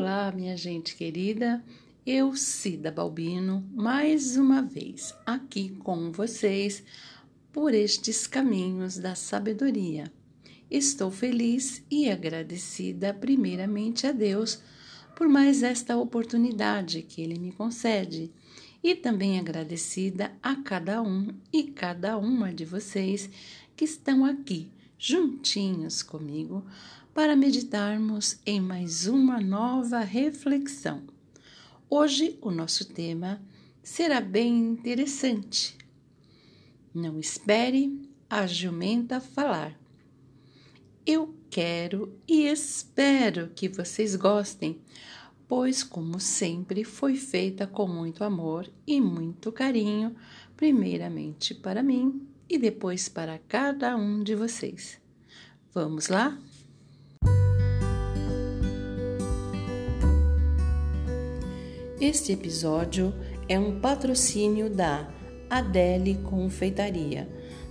Olá, minha gente querida. Eu, Cida Balbino, mais uma vez aqui com vocês por estes caminhos da sabedoria. Estou feliz e agradecida, primeiramente a Deus, por mais esta oportunidade que Ele me concede, e também agradecida a cada um e cada uma de vocês que estão aqui juntinhos comigo para meditarmos em mais uma nova reflexão. Hoje o nosso tema será bem interessante. Não espere a jumenta falar. Eu quero e espero que vocês gostem, pois, como sempre, foi feita com muito amor e muito carinho, primeiramente para mim e depois para cada um de vocês. Vamos lá? Este episódio é um patrocínio da Adele Confeitaria,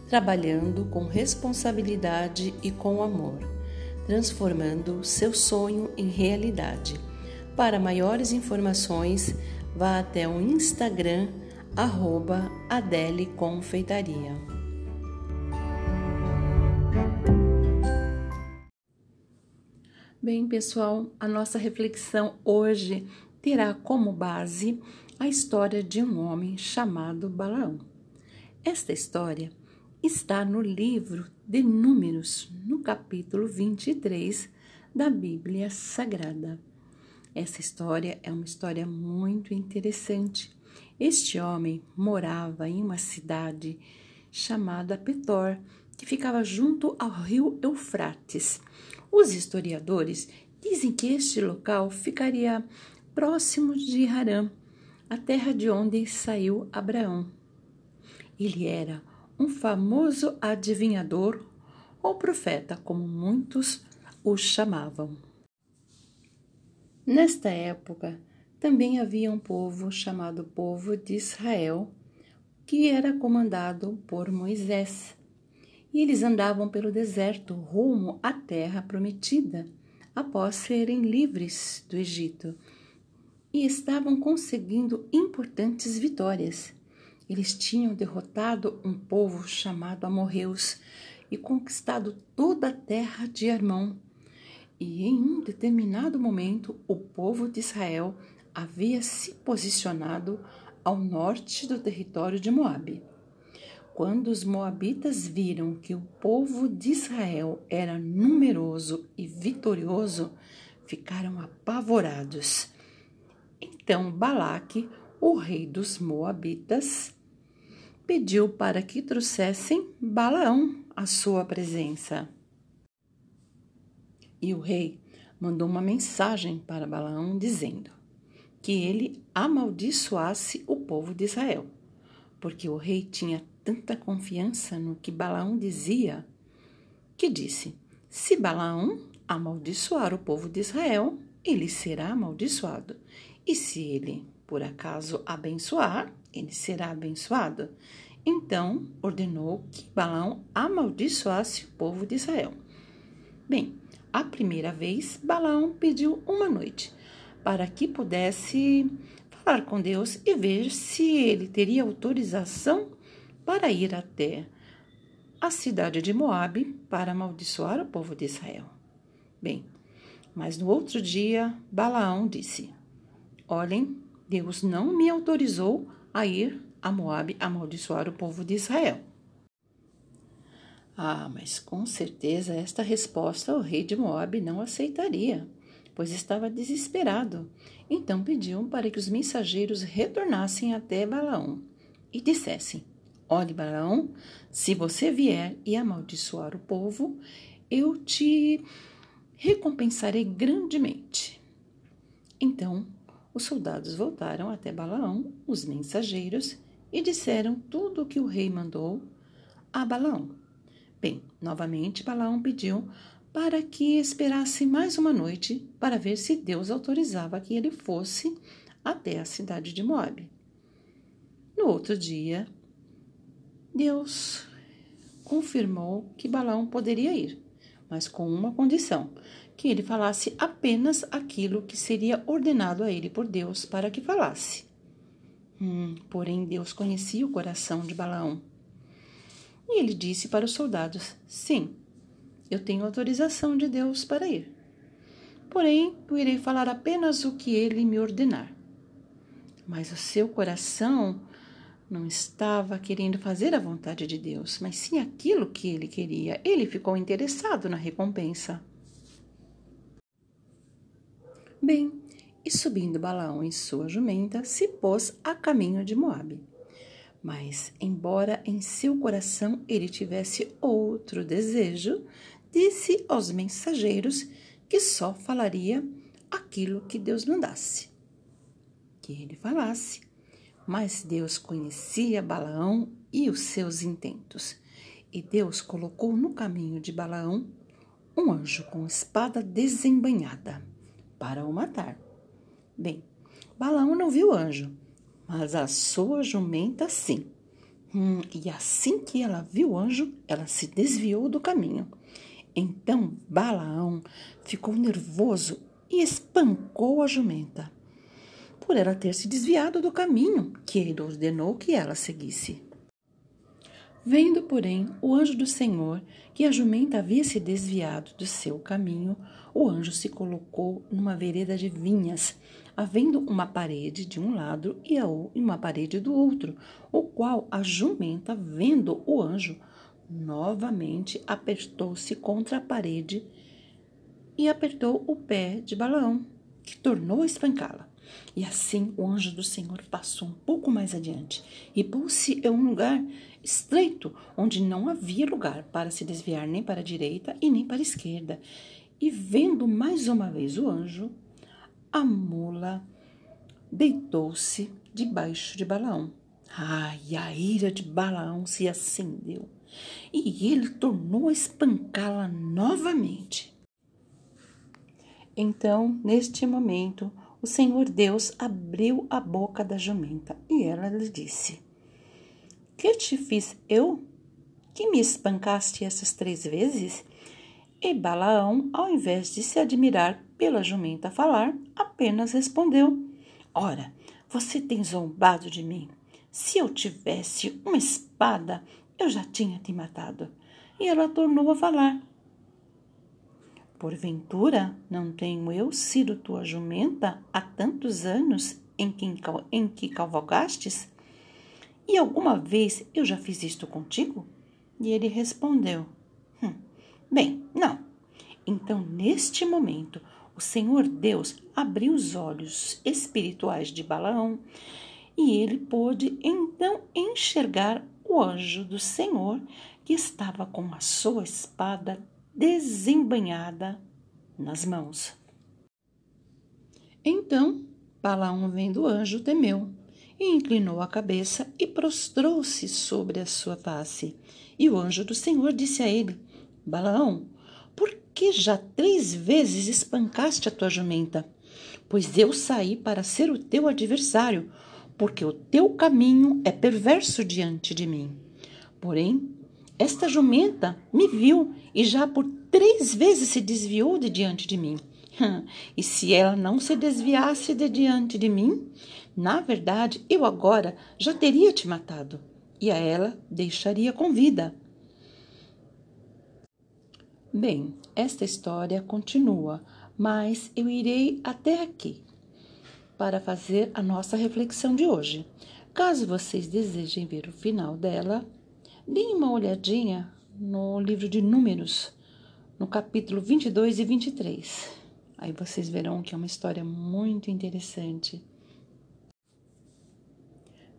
trabalhando com responsabilidade e com amor, transformando seu sonho em realidade. Para maiores informações, vá até o Instagram arroba Adele Confeitaria. Bem, pessoal, a nossa reflexão hoje terá como base a história de um homem chamado Balaão. Esta história está no livro de Números, no capítulo 23 da Bíblia Sagrada. Essa história é uma história muito interessante. Este homem morava em uma cidade chamada Petor, que ficava junto ao rio Eufrates. Os historiadores dizem que este local ficaria próximo de Harã, a terra de onde saiu Abraão. Ele era um famoso adivinhador ou profeta, como muitos o chamavam. Nesta época, também havia um povo chamado povo de Israel, que era comandado por Moisés. E eles andavam pelo deserto rumo à terra prometida, após serem livres do Egito e estavam conseguindo importantes vitórias. Eles tinham derrotado um povo chamado Amorreus e conquistado toda a terra de Armão. E em um determinado momento, o povo de Israel havia se posicionado ao norte do território de Moabe. Quando os moabitas viram que o povo de Israel era numeroso e vitorioso, ficaram apavorados então Balaque, o rei dos Moabitas, pediu para que trouxessem Balaão à sua presença. E o rei mandou uma mensagem para Balaão dizendo que ele amaldiçoasse o povo de Israel, porque o rei tinha tanta confiança no que Balaão dizia, que disse: Se Balaão amaldiçoar o povo de Israel, ele será amaldiçoado, e se ele, por acaso, abençoar, ele será abençoado. Então ordenou que Balão amaldiçoasse o povo de Israel. Bem, a primeira vez, Balaão pediu uma noite para que pudesse falar com Deus e ver se ele teria autorização para ir até a cidade de Moabe para amaldiçoar o povo de Israel. Bem, mas no outro dia, Balaão disse: Olhem, Deus não me autorizou a ir a Moabe amaldiçoar o povo de Israel. Ah, mas com certeza esta resposta o rei de Moabe não aceitaria, pois estava desesperado. Então pediu para que os mensageiros retornassem até Balaão e dissessem: Olhe, Balaão, se você vier e amaldiçoar o povo, eu te recompensarei grandemente. Então os soldados voltaram até Balaão, os mensageiros, e disseram tudo o que o rei mandou a Balaão. Bem, novamente Balaão pediu para que esperasse mais uma noite para ver se Deus autorizava que ele fosse até a cidade de Moabe. No outro dia, Deus confirmou que Balaão poderia ir, mas com uma condição, que ele falasse apenas aquilo que seria ordenado a ele por Deus para que falasse. Hum, porém, Deus conhecia o coração de Balaão. E ele disse para os soldados: Sim, eu tenho autorização de Deus para ir. Porém, eu irei falar apenas o que ele me ordenar. Mas o seu coração não estava querendo fazer a vontade de Deus, mas sim aquilo que ele queria. Ele ficou interessado na recompensa. Bem, e subindo Balaão em sua jumenta, se pôs a caminho de Moabe. Mas, embora em seu coração ele tivesse outro desejo, disse aos mensageiros que só falaria aquilo que Deus mandasse. Que ele falasse. Mas Deus conhecia Balaão e os seus intentos. E Deus colocou no caminho de Balaão um anjo com espada desembanhada para o matar. Bem, Balaão não viu o anjo, mas a sua jumenta sim. Hum, e assim que ela viu o anjo, ela se desviou do caminho. Então Balaão ficou nervoso e espancou a jumenta, por ela ter se desviado do caminho que ele ordenou que ela seguisse. Vendo, porém, o anjo do Senhor que a jumenta havia se desviado do seu caminho, o anjo se colocou numa vereda de vinhas, havendo uma parede de um lado e uma parede do outro, o qual a jumenta, vendo o anjo, novamente apertou-se contra a parede e apertou o pé de Balaão, que tornou a espancá-la. E assim o anjo do Senhor passou um pouco mais adiante e pôs-se em um lugar estreito, onde não havia lugar para se desviar nem para a direita e nem para a esquerda. E vendo mais uma vez o anjo, a mula deitou-se debaixo de Balaão. Ai, a ira de Balaão se acendeu e ele tornou a espancá-la novamente. Então, neste momento, o Senhor Deus abriu a boca da jumenta e ela lhe disse: Que te fiz eu? Que me espancaste essas três vezes? E Balaão, ao invés de se admirar pela jumenta falar, apenas respondeu: Ora, você tem zombado de mim. Se eu tivesse uma espada, eu já tinha te matado. E ela tornou a falar: Porventura, não tenho eu sido tua jumenta há tantos anos em que, em que cavalgastes? E alguma vez eu já fiz isto contigo? E ele respondeu: hum, Bem, não. Então, neste momento, o Senhor Deus abriu os olhos espirituais de Balaão e ele pôde então enxergar o anjo do Senhor que estava com a sua espada desembanhada nas mãos. Então Balaão, vendo o anjo, temeu e inclinou a cabeça e prostrou-se sobre a sua face. E o anjo do Senhor disse a ele: Balaão, por que já três vezes espancaste a tua jumenta? Pois eu saí para ser o teu adversário, porque o teu caminho é perverso diante de mim. Porém, esta jumenta me viu e já por três vezes se desviou de diante de mim. E se ela não se desviasse de diante de mim, na verdade eu agora já teria te matado e a ela deixaria com vida. Bem, esta história continua, mas eu irei até aqui para fazer a nossa reflexão de hoje. Caso vocês desejem ver o final dela, Deem uma olhadinha no livro de Números, no capítulo 22 e 23. Aí vocês verão que é uma história muito interessante.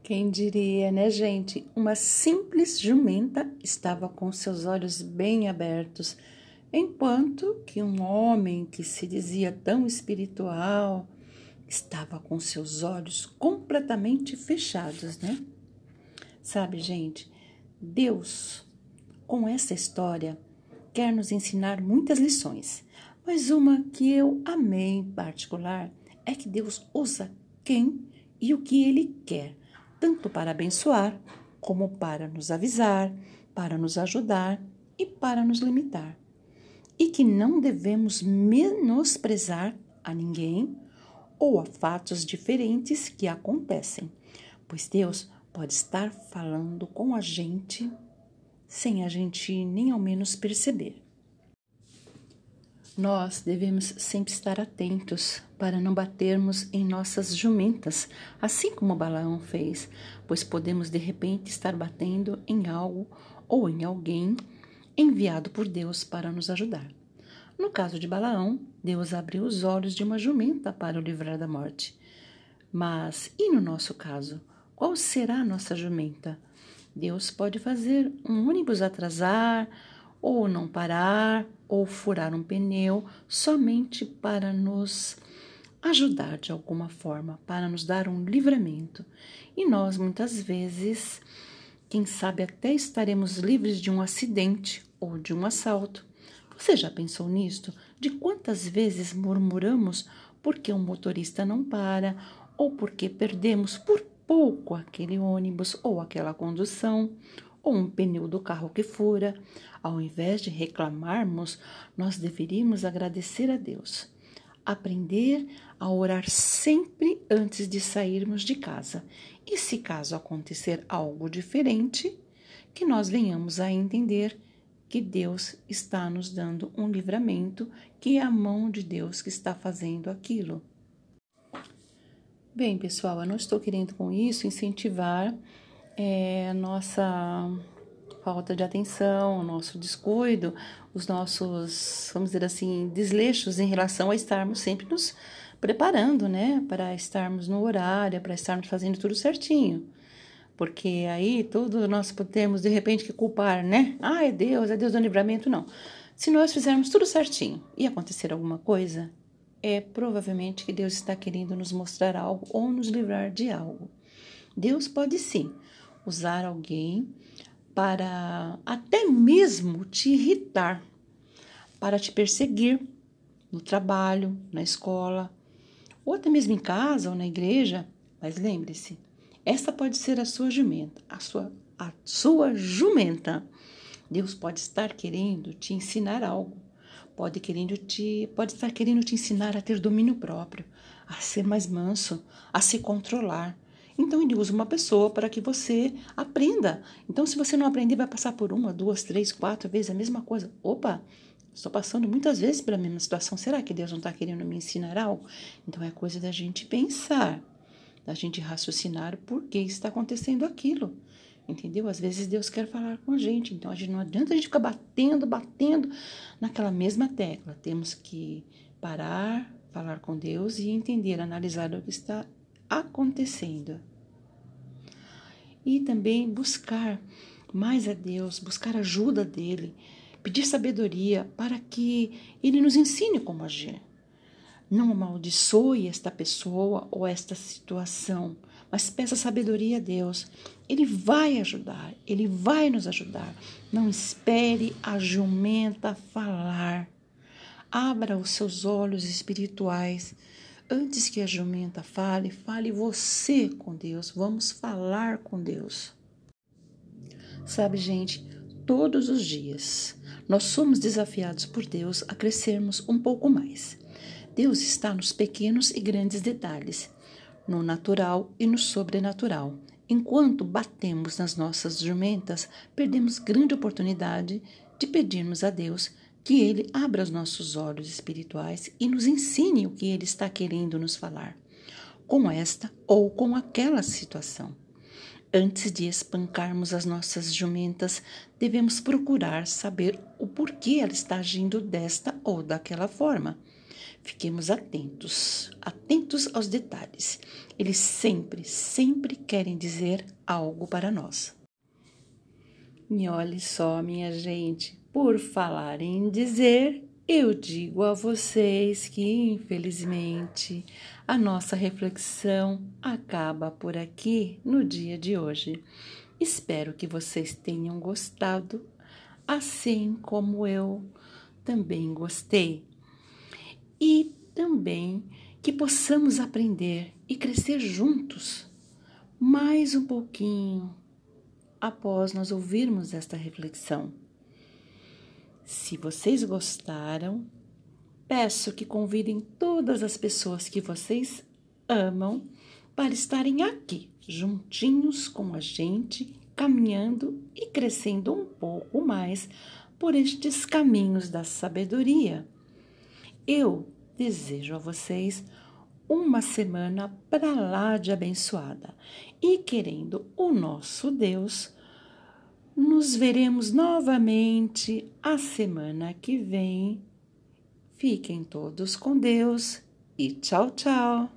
Quem diria, né, gente? Uma simples jumenta estava com seus olhos bem abertos, enquanto que um homem que se dizia tão espiritual estava com seus olhos completamente fechados, né? Sabe, gente, Deus, com essa história, quer nos ensinar muitas lições, mas uma que eu amei em particular é que Deus usa quem e o que Ele quer, tanto para abençoar, como para nos avisar, para nos ajudar e para nos limitar. e que não devemos menosprezar a ninguém ou a fatos diferentes que acontecem, pois Deus pode estar falando com a gente sem a gente nem ao menos perceber. Nós devemos sempre estar atentos para não batermos em nossas jumentas, assim como Balaão fez, pois podemos de repente estar batendo em algo ou em alguém enviado por Deus para nos ajudar. No caso de Balaão, Deus abriu os olhos de uma jumenta para o livrar da morte. Mas e no nosso caso? Qual será a nossa jumenta? Deus pode fazer um ônibus atrasar, ou não parar, ou furar um pneu, somente para nos ajudar de alguma forma, para nos dar um livramento. E nós, muitas vezes, quem sabe até estaremos livres de um acidente ou de um assalto. Você já pensou nisto? De quantas vezes murmuramos porque um motorista não para ou porque perdemos por pouco aquele ônibus ou aquela condução ou um pneu do carro que fura? Ao invés de reclamarmos, nós deveríamos agradecer a Deus. Aprender a orar sempre antes de sairmos de casa. E se caso acontecer algo diferente, que nós venhamos a entender que Deus está nos dando um livramento, que é a mão de Deus que está fazendo aquilo. Bem, pessoal, eu não estou querendo com isso incentivar é, a nossa falta de atenção, o nosso descuido, os nossos, vamos dizer assim, desleixos em relação a estarmos sempre nos preparando, né, para estarmos no horário, para estarmos fazendo tudo certinho porque aí tudo nós podemos de repente que culpar, né? Ah, é Deus, é Deus do livramento, não. Se nós fizermos tudo certinho e acontecer alguma coisa, é provavelmente que Deus está querendo nos mostrar algo ou nos livrar de algo. Deus pode sim usar alguém para até mesmo te irritar, para te perseguir no trabalho, na escola, ou até mesmo em casa ou na igreja. Mas lembre-se, essa pode ser a sua jumenta, a sua, a sua jumenta. Deus pode estar querendo te ensinar algo. Pode, querendo te, pode estar querendo te ensinar a ter domínio próprio, a ser mais manso, a se controlar. Então ele usa uma pessoa para que você aprenda. Então, se você não aprender, vai passar por uma, duas, três, quatro vezes a mesma coisa. Opa, estou passando muitas vezes pela mesma situação. Será que Deus não está querendo me ensinar algo? Então é coisa da gente pensar da gente raciocinar por que está acontecendo aquilo. Entendeu? Às vezes Deus quer falar com a gente, então a gente não adianta a gente ficar batendo, batendo naquela mesma tecla. Temos que parar, falar com Deus e entender, analisar o que está acontecendo. E também buscar mais a Deus, buscar ajuda dele, pedir sabedoria para que ele nos ensine como agir. Não amaldiçoe esta pessoa ou esta situação, mas peça sabedoria a Deus. Ele vai ajudar, ele vai nos ajudar. Não espere a jumenta falar. Abra os seus olhos espirituais. Antes que a jumenta fale, fale você com Deus. Vamos falar com Deus. Sabe, gente, todos os dias nós somos desafiados por Deus a crescermos um pouco mais. Deus está nos pequenos e grandes detalhes, no natural e no sobrenatural. Enquanto batemos nas nossas jumentas, perdemos grande oportunidade de pedirmos a Deus que Ele abra os nossos olhos espirituais e nos ensine o que Ele está querendo nos falar, com esta ou com aquela situação. Antes de espancarmos as nossas jumentas, devemos procurar saber o porquê ela está agindo desta ou daquela forma. Fiquemos atentos, atentos aos detalhes. Eles sempre, sempre querem dizer algo para nós. E olhe só, minha gente, por falar em dizer, eu digo a vocês que, infelizmente, a nossa reflexão acaba por aqui no dia de hoje. Espero que vocês tenham gostado, assim como eu também gostei e também que possamos aprender e crescer juntos mais um pouquinho após nós ouvirmos esta reflexão. Se vocês gostaram, peço que convidem todas as pessoas que vocês amam para estarem aqui, juntinhos com a gente, caminhando e crescendo um pouco mais por estes caminhos da sabedoria. Eu desejo a vocês uma semana para lá de abençoada e querendo o nosso Deus, nos veremos novamente a semana que vem. Fiquem todos com Deus e tchau, tchau!